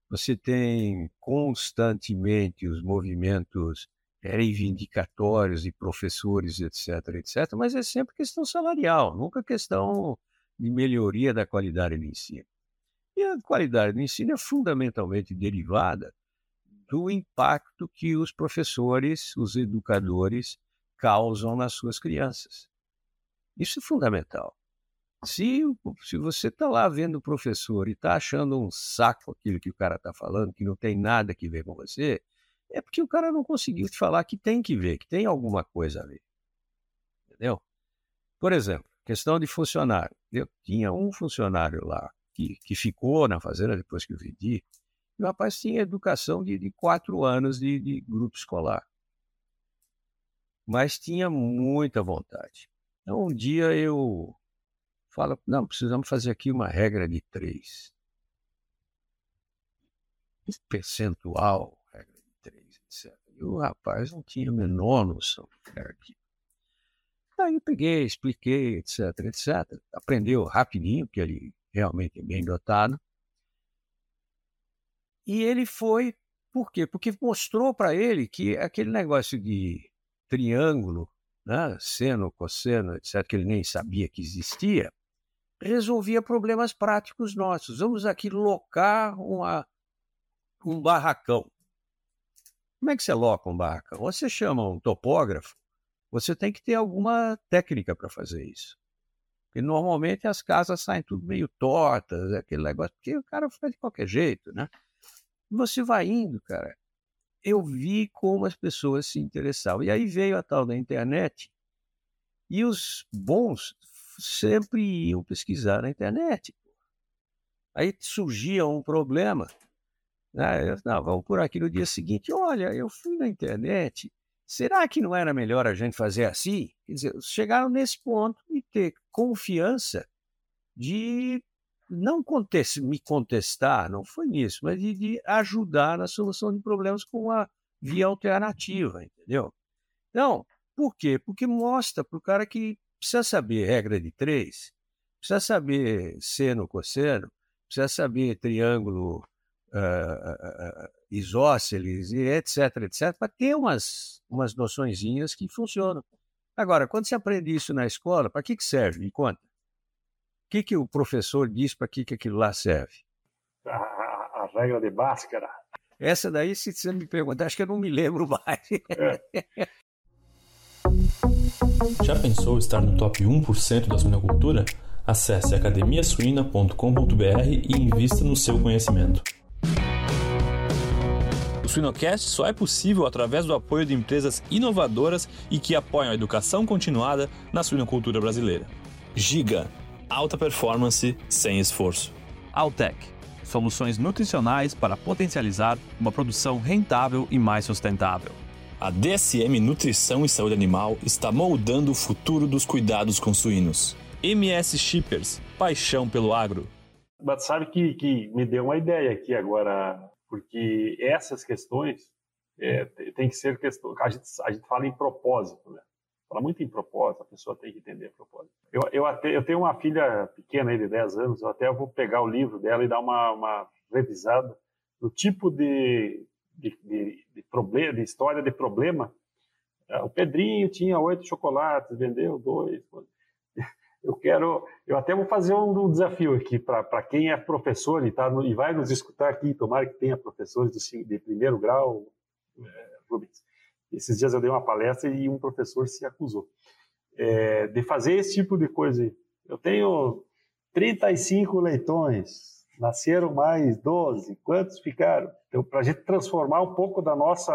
Você tem constantemente os movimentos reivindicatórios de professores, etc., etc., mas é sempre questão salarial, nunca questão de melhoria da qualidade do ensino. E a qualidade do ensino é fundamentalmente derivada do impacto que os professores, os educadores, causam nas suas crianças. Isso é fundamental. Se, se você está lá vendo o professor e está achando um saco aquilo que o cara está falando, que não tem nada que ver com você, é porque o cara não conseguiu te falar que tem que ver, que tem alguma coisa a ver. Entendeu? Por exemplo, questão de funcionário. Eu tinha um funcionário lá que, que ficou na fazenda depois que eu vendi, o rapaz tinha educação de, de quatro anos de, de grupo escolar. Mas tinha muita vontade. Então, um dia eu fala, não, precisamos fazer aqui uma regra de três. Percentual, regra de três, etc. E o rapaz não tinha a menor noção do que era. Aí eu peguei, expliquei, etc, etc. Aprendeu rapidinho, porque ele realmente bem dotado. E ele foi, por quê? Porque mostrou para ele que aquele negócio de triângulo, né, seno, cosseno, etc., que ele nem sabia que existia, resolvia problemas práticos nossos. Vamos aqui locar uma, um barracão. Como é que você loca um barracão? Você chama um topógrafo, você tem que ter alguma técnica para fazer isso. Porque normalmente as casas saem tudo meio tortas, aquele negócio, porque o cara faz de qualquer jeito, né? Você vai indo, cara. Eu vi como as pessoas se interessavam. E aí veio a tal da internet, e os bons sempre iam pesquisar na internet. Aí surgia um problema. Né? Não, vamos por aqui no dia seguinte. Olha, eu fui na internet. Será que não era melhor a gente fazer assim? Quer dizer, chegaram nesse ponto e ter confiança de não contest me contestar, não foi nisso, mas de, de, ajudar na solução de problemas com uma via alternativa, entendeu? Então, por quê? Porque mostra para o cara que precisa saber regra de três, precisa saber seno, cosseno, precisa saber triângulo uh, uh, isósceles, etc, etc, para ter umas, umas noçõezinhas que funcionam. Agora, quando você aprende isso na escola, para que, que serve? Me conta. O que, que o professor diz para que, que aquilo lá serve? A, a, a regra de Bhaskara. Essa daí, se você me perguntar, acho que eu não me lembro mais. É. Já pensou estar no top 1% da suinocultura? Acesse academiasuina.com.br e invista no seu conhecimento. O Suinocast só é possível através do apoio de empresas inovadoras e que apoiam a educação continuada na suinocultura brasileira. Giga, alta performance sem esforço. Altec, soluções nutricionais para potencializar uma produção rentável e mais sustentável. A DSM Nutrição e Saúde Animal está moldando o futuro dos cuidados com suínos. MS Shippers, paixão pelo agro. Mas sabe que, que me deu uma ideia aqui agora, porque essas questões é, tem que ser questão. A gente, a gente fala em propósito, né? Fala muito em propósito, a pessoa tem que entender propósito. Eu, eu, até, eu tenho uma filha pequena de 10 anos, eu até vou pegar o livro dela e dar uma, uma revisada no tipo de de, de, de, problema, de história de problema. Ah, o Pedrinho tinha oito chocolates, vendeu dois. Eu quero, eu até vou fazer um, um desafio aqui para quem é professor e, tá no, e vai nos escutar aqui, tomara que tenha professores de, de primeiro grau, é, Rubens. Esses dias eu dei uma palestra e um professor se acusou é, de fazer esse tipo de coisa. Eu tenho 35 leitões, nasceram mais 12, quantos ficaram? Então, para a gente transformar um pouco da nossa,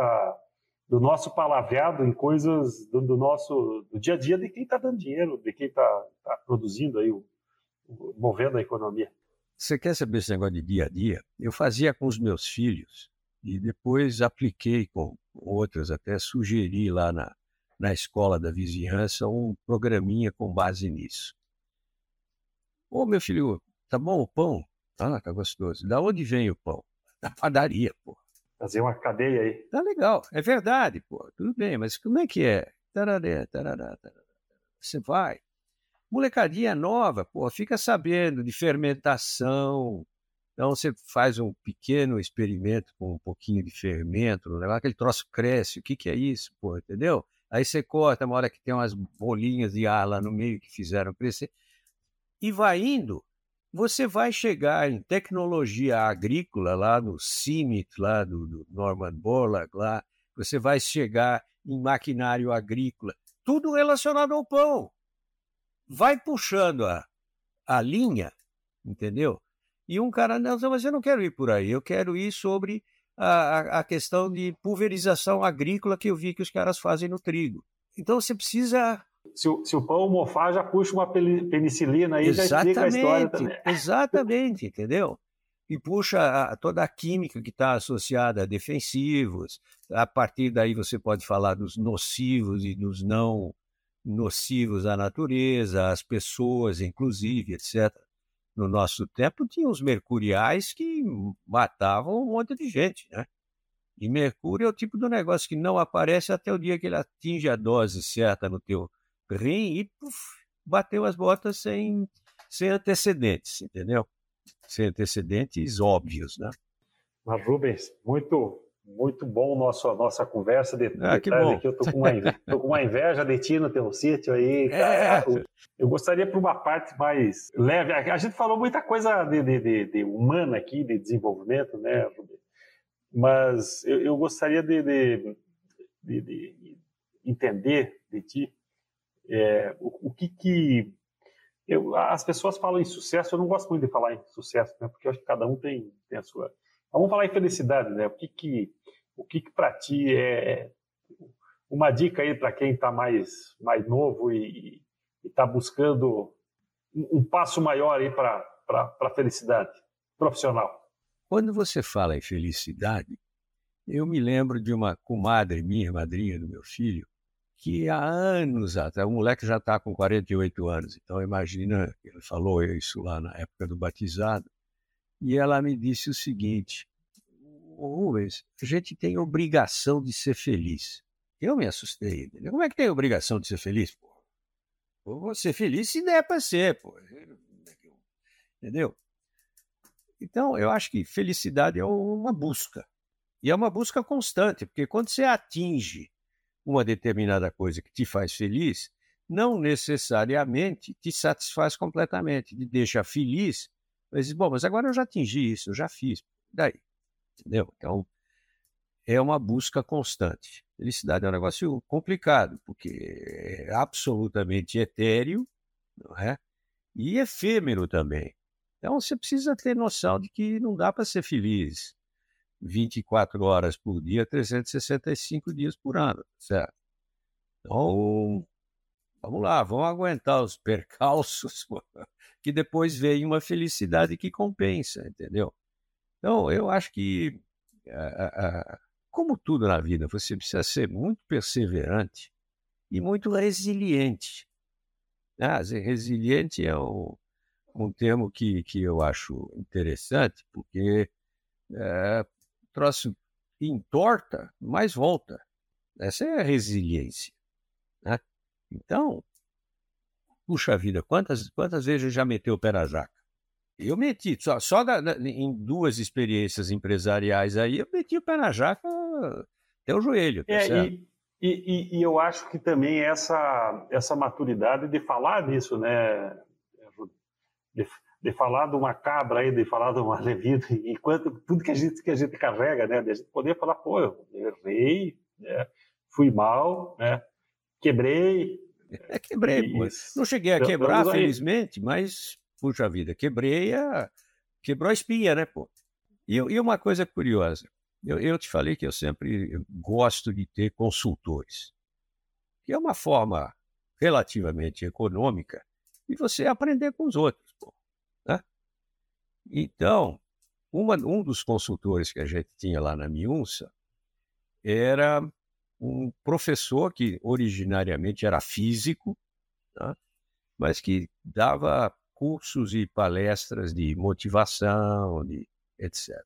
do nosso palavreado em coisas do, do nosso do dia a dia de quem está dando dinheiro, de quem está tá produzindo aí, o, o, movendo a economia. Você quer saber esse negócio de dia a dia? Eu fazia com os meus filhos e depois apliquei com outros, até sugeri lá na, na escola da vizinhança um programinha com base nisso. Ô, meu filho, tá bom o pão? Ah, tá gostoso. Da onde vem o pão? Da padaria, pô. Fazer uma cadeia aí. Tá legal, é verdade, pô. Tudo bem, mas como é que é? Tararé, tarará. Você vai. Molecadinha nova, pô, fica sabendo de fermentação. Então você faz um pequeno experimento com um pouquinho de fermento, no negócio, aquele troço cresce. O que, que é isso, pô, entendeu? Aí você corta uma hora que tem umas bolinhas de ar lá no meio que fizeram crescer. E vai indo, você vai chegar em tecnologia agrícola lá no CIMIT, lá do, do Norman Borlaug, lá, você vai chegar em maquinário agrícola, tudo relacionado ao pão. Vai puxando a, a linha, entendeu? E um cara, não, mas eu não quero ir por aí, eu quero ir sobre a, a questão de pulverização agrícola que eu vi que os caras fazem no trigo. Então você precisa se o, se o pão mofar, já puxa uma penicilina aí, exatamente, já explica a história também. Exatamente, entendeu? E puxa a, toda a química que está associada a defensivos. A partir daí você pode falar dos nocivos e dos não nocivos à natureza, às pessoas, inclusive, etc. No nosso tempo tinha os mercuriais que matavam um monte de gente, né? E mercúrio é o tipo do negócio que não aparece até o dia que ele atinge a dose certa no teu rim e puf, bateu as botas sem, sem antecedentes, entendeu? Sem antecedentes óbvios, né? Mas, Rubens, muito muito bom nosso, nossa conversa de, ah, que bom. aqui. Eu tô com, uma, tô com uma inveja de ti no teu sítio aí. É. Eu gostaria para uma parte mais leve. A gente falou muita coisa de, de, de, de humana aqui, de desenvolvimento, né, Rubens? Mas eu, eu gostaria de, de, entender de ti é, o, o, que que eu, as pessoas falam em sucesso, eu não gosto muito de falar em sucesso, né? Porque eu acho que cada um tem, tem a sua. vamos falar em felicidade, né? O que que o que que para ti é uma dica aí para quem está mais mais novo e está buscando um, um, passo maior aí para a felicidade profissional. Quando você fala em felicidade, eu me lembro de uma comadre minha, madrinha do meu filho, que há anos até, o moleque já está com 48 anos, então imagina, ele falou isso lá na época do batizado, e ela me disse o seguinte, Rubens, a gente tem obrigação de ser feliz. Eu me assustei. Como é que tem obrigação de ser feliz? Pô? vou ser feliz se der para ser, pô. Entendeu? Então, eu acho que felicidade é uma busca. E é uma busca constante, porque quando você atinge uma determinada coisa que te faz feliz, não necessariamente te satisfaz completamente, te deixa feliz, mas bom, mas agora eu já atingi isso, eu já fiz, daí, entendeu? Então, é uma busca constante. Felicidade é um negócio complicado, porque é absolutamente etéreo, não é? E efêmero também. Então, você precisa ter noção de que não dá para ser feliz 24 horas por dia, 365 dias por ano, certo? Então, vamos lá, vamos aguentar os percalços, que depois vem uma felicidade que compensa, entendeu? Então, eu acho que, como tudo na vida, você precisa ser muito perseverante e muito resiliente. Ah, resiliente é um, um termo que, que eu acho interessante, porque é, troço entorta, mas volta. Essa é a resiliência. Né? Então, puxa vida, quantas, quantas vezes já meteu o pé na jaca? Eu meti, só, só da, da, em duas experiências empresariais aí, eu meti o pé na jaca até o joelho. Tá é, e, e, e, eu acho que também essa, essa maturidade de falar nisso, né, de, de falar de uma cabra aí, de falar de uma levita, e quanto, tudo que a gente que a gente carrega, né, de a gente poder falar, pô, eu errei, né, fui mal, né, quebrei. É, quebrei, pô. Não cheguei a quebrar, eu, eu felizmente, mas, puxa vida, quebrei a... quebrou a espinha, né, pô. E, e uma coisa curiosa, eu, eu te falei que eu sempre gosto de ter consultores, que é uma forma relativamente econômica de você aprender com os outros. Então, uma, um dos consultores que a gente tinha lá na Miunça era um professor que originariamente era físico, tá? mas que dava cursos e palestras de motivação, de etc.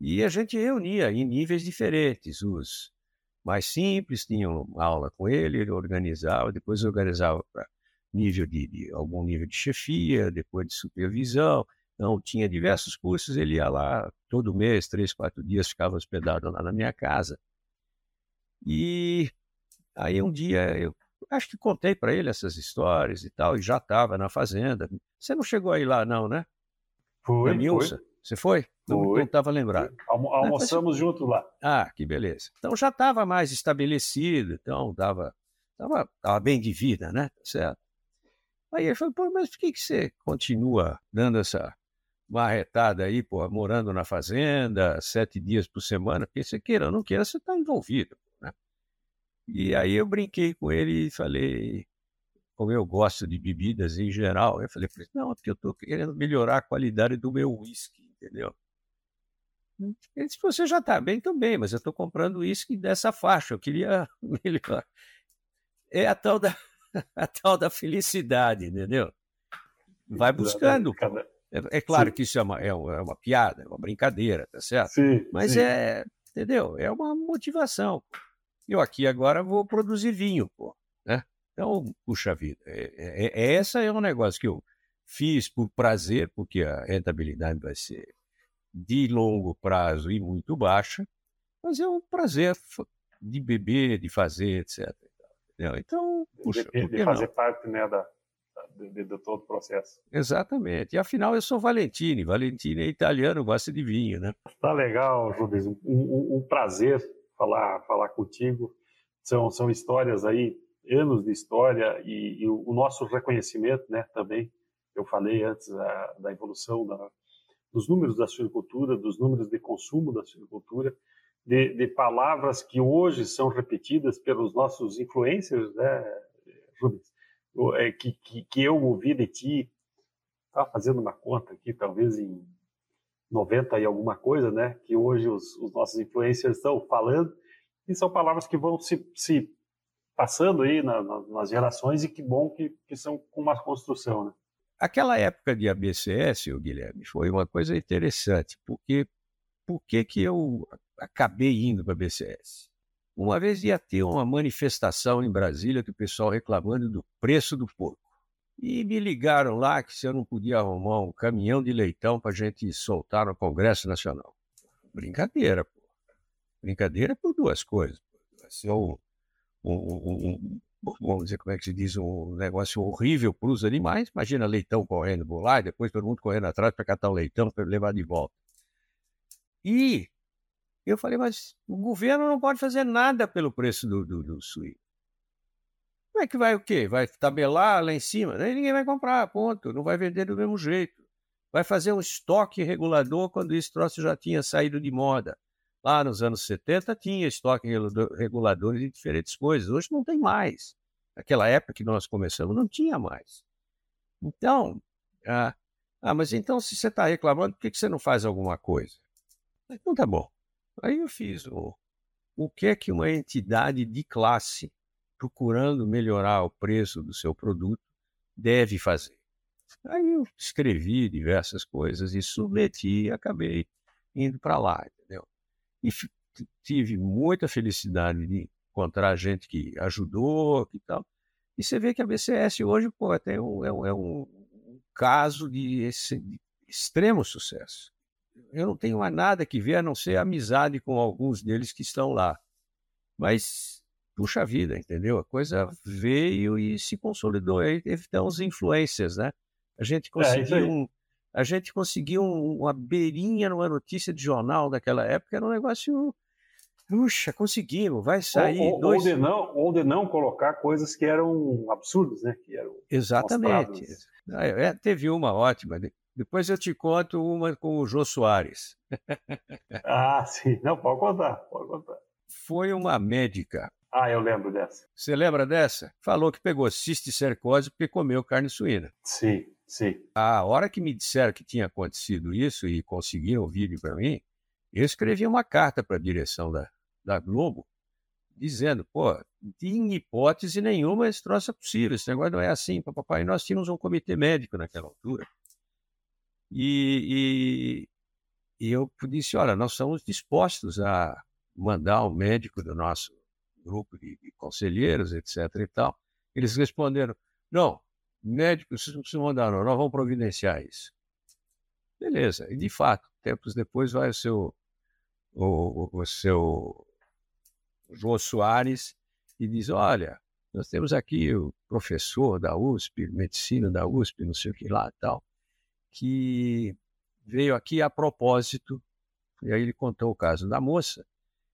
E a gente reunia em níveis diferentes. Os mais simples tinham aula com ele, ele organizava, depois organizava para nível de, de, algum nível de chefia, depois de supervisão. Então, tinha diversos cursos, ele ia lá todo mês, três, quatro dias, ficava hospedado lá na minha casa. E aí um dia eu acho que contei para ele essas histórias e tal, e já estava na fazenda. Você não chegou aí lá, não, né? Foi. Nilson? Você foi? Não estava lembrado. Almo almoçamos junto lá. Ah, que beleza. Então já estava mais estabelecido, então dava, tava, tava bem de vida, né? Tá certo. Aí ele falou, pô, mas por que, que você continua dando essa marretada aí, pô, morando na fazenda, sete dias por semana? Porque você queira ou não queira, você está envolvido. E aí eu brinquei com ele e falei, como eu gosto de bebidas em geral, eu falei, não, porque eu estou querendo melhorar a qualidade do meu uísque, entendeu? Ele disse, você já está bem também, mas eu estou comprando uísque dessa faixa, eu queria melhorar. É a tal da, a tal da felicidade, entendeu? Vai buscando. É, é claro sim. que isso é uma, é, uma, é uma piada, é uma brincadeira, tá certo? Sim, mas sim. é, entendeu? É uma motivação. Eu aqui agora vou produzir vinho, pô, né? Então, puxa vida, é, é, é, essa é um negócio que eu fiz por prazer, porque a rentabilidade vai ser de longo prazo e muito baixa, mas é um prazer de beber, de fazer, etc. Então, puxa, de, de fazer não? parte né, da, de, de, todo o processo. Exatamente. E afinal, eu sou Valentini. Valentini é italiano, gosta de vinho, né? Tá legal, Rubens. Um, um, um prazer falar, falar contigo. São, são histórias aí, anos de história e, e o, o, nosso reconhecimento, né, também. Eu falei antes da, da evolução da, dos números da suinocultura, dos números de consumo da suinocultura, de, de, palavras que hoje são repetidas pelos nossos influencers, né, Rubens? É, que, que, que eu ouvi de ti, estava fazendo uma conta aqui, talvez em 90 e alguma coisa, né? Que hoje os, os nossos influencers estão falando, e são palavras que vão se, se passando aí na, na, nas gerações e que bom que, que são com uma construção, né? Aquela época de ABCS, Guilherme, foi uma coisa interessante, porque por que que eu acabei indo para a ABCS? Uma vez ia ter uma manifestação em Brasília que o pessoal reclamando do preço do porco. E me ligaram lá que se eu não podia arrumar um caminhão de leitão para a gente soltar no Congresso Nacional. Brincadeira, pô. Brincadeira por duas coisas. Vai ser um, um, um, vamos dizer, como é que se diz, um negócio horrível para os animais. Imagina leitão correndo por lá e depois todo mundo correndo atrás para catar o leitão para levar de volta. E eu falei, mas o governo não pode fazer nada pelo preço do, do, do. Como é que vai o quê? Vai tabelar lá em cima? Aí ninguém vai comprar, ponto. Não vai vender do mesmo jeito. Vai fazer um estoque regulador quando esse troço já tinha saído de moda. Lá nos anos 70 tinha estoque regulador de diferentes coisas. Hoje não tem mais. Naquela época que nós começamos, não tinha mais. Então, ah, ah mas então se você está reclamando, por que, que você não faz alguma coisa? Então tá bom. Aí eu fiz o, o que é que uma entidade de classe procurando melhorar o preço do seu produto, deve fazer. Aí eu escrevi diversas coisas e submeti e acabei indo para lá, entendeu? E tive muita felicidade de encontrar gente que ajudou e tal. E você vê que a BCS hoje pô, é um, é um, um caso de, esse, de extremo sucesso. Eu não tenho mais nada que ver a não ser amizade com alguns deles que estão lá. Mas puxa vida, entendeu? A coisa veio e se consolidou. Aí teve então os influências, né? A gente é, conseguiu é, um, a gente conseguiu uma beirinha numa notícia de jornal daquela época, era um negócio. Puxa, conseguimos, vai sair. Ou, ou, dois... ou, de não, ou de não colocar coisas que eram absurdas, né? Que eram Exatamente. É, teve uma ótima. Depois eu te conto uma com o Jô Soares. ah, sim. Não, pode contar, pode contar. Foi uma médica ah, eu lembro dessa. Você lembra dessa? Falou que pegou cisticercose porque comeu carne suína. Sim, sim. A hora que me disseram que tinha acontecido isso e conseguiram o vídeo para mim, eu escrevi uma carta para a direção da, da Globo dizendo, pô, em hipótese nenhuma esse troço é possível, esse negócio não é assim, papai. E nós tínhamos um comitê médico naquela altura. E, e, e eu disse, olha, nós estamos dispostos a mandar um médico do nosso grupo de, de conselheiros, etc. e tal. Eles responderam, não, médico, vocês não precisam mandar, não, nós vamos providenciar isso. Beleza, e de fato, tempos depois vai o seu, o, o seu João Soares e diz, olha, nós temos aqui o professor da USP, medicina da USP, não sei o que lá tal, que veio aqui a propósito, e aí ele contou o caso da moça,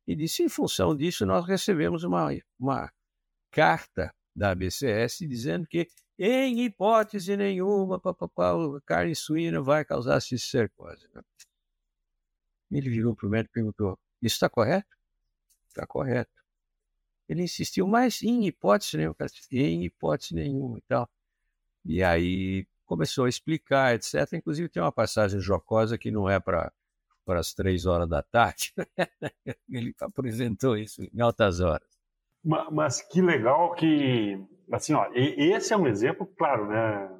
e disse, em função disso, nós recebemos uma, uma carta da ABCS dizendo que, em hipótese nenhuma, papapá, carne suína vai causar cisticercose. Né? Ele virou para o médico e perguntou, isso está correto? Está correto. Ele insistiu, mas em hipótese nenhuma, em hipótese nenhuma e tal. E aí começou a explicar, etc. Inclusive tem uma passagem jocosa que não é para para as três horas da tarde. Ele apresentou isso em altas horas. Mas, mas, que legal que, assim, ó, esse é um exemplo claro, né?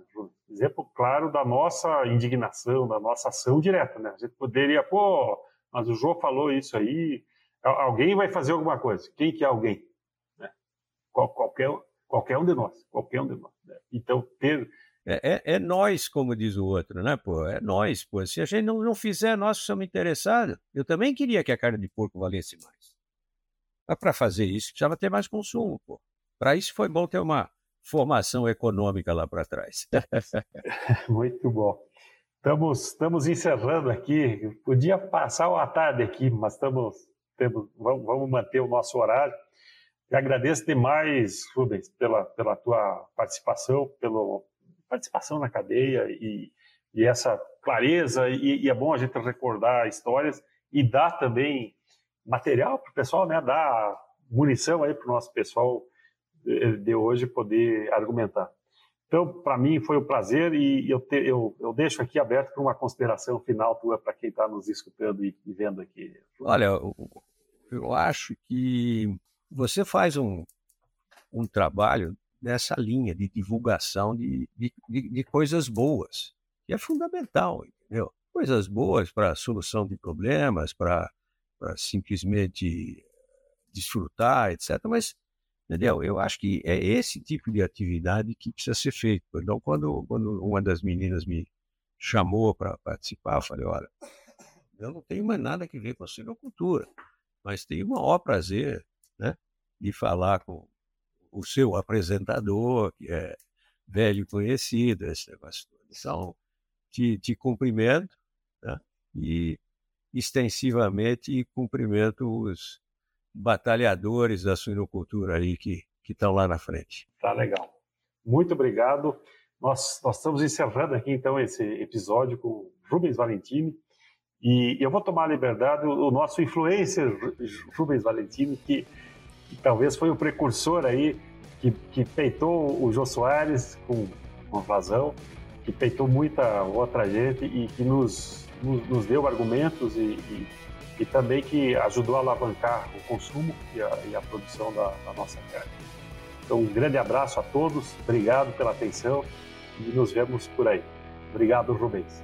Exemplo claro da nossa indignação, da nossa ação direta, né? A gente poderia, pô, mas o João falou isso aí, alguém vai fazer alguma coisa. Quem que é alguém? Né? Qual, qualquer, qualquer um de nós, qualquer um de nós. Né? Então, ter é, é, é, nós, como diz o outro, né, pô? É nós, pô. Se a gente não, não fizer, nós somos interessados. Eu também queria que a carne de porco valesse mais. Mas para fazer isso, precisava ter mais consumo, pô. Para isso foi bom ter uma formação econômica lá para trás. Muito bom. Estamos, estamos encerrando aqui. Podia passar uma tarde aqui, mas estamos, temos, vamos, vamos manter o nosso horário. Eu agradeço demais, Rubens, pela, pela tua participação, pelo, participação na cadeia e, e essa clareza, e, e, é bom a gente recordar histórias e dar também material para o pessoal, né? dar munição aí para o nosso pessoal de hoje poder argumentar. Então, para mim foi um prazer e eu, te, eu, eu deixo aqui aberto para uma consideração final tua para quem está nos escutando e, e, vendo aqui. Olha, eu, eu acho que você faz um, um trabalho nessa linha de divulgação de, de, de, coisas boas, que é fundamental, entendeu? Coisas boas para solução de problemas, para simplesmente desfrutar, etc. Mas, entendeu? Eu acho que é esse tipo de atividade que precisa ser feito. Então, quando, quando uma das meninas me chamou para participar, eu falei, olha, eu não tenho mais nada que ver com a sinocultura, mas tenho o maior prazer né, de falar com, o seu apresentador, que é velho conhecido, esse negócio. Então, te, te cumprimento tá? e extensivamente cumprimento os batalhadores da suinocultura aí que estão lá na frente. Tá legal. Muito obrigado. Nós, nós estamos encerrando aqui então esse episódio com Rubens Valentini. E eu vou tomar a liberdade, o, o nosso influencer Rubens Valentini, que que talvez foi o precursor aí, que, que peitou o Jô Soares com, com razão, que peitou muita outra gente e que nos, nos, nos deu argumentos e, e, e, também que ajudou a alavancar o consumo e a, e a produção da, da nossa carne. Então, um grande abraço a todos, obrigado pela atenção e nos vemos por aí. Obrigado, Rubens.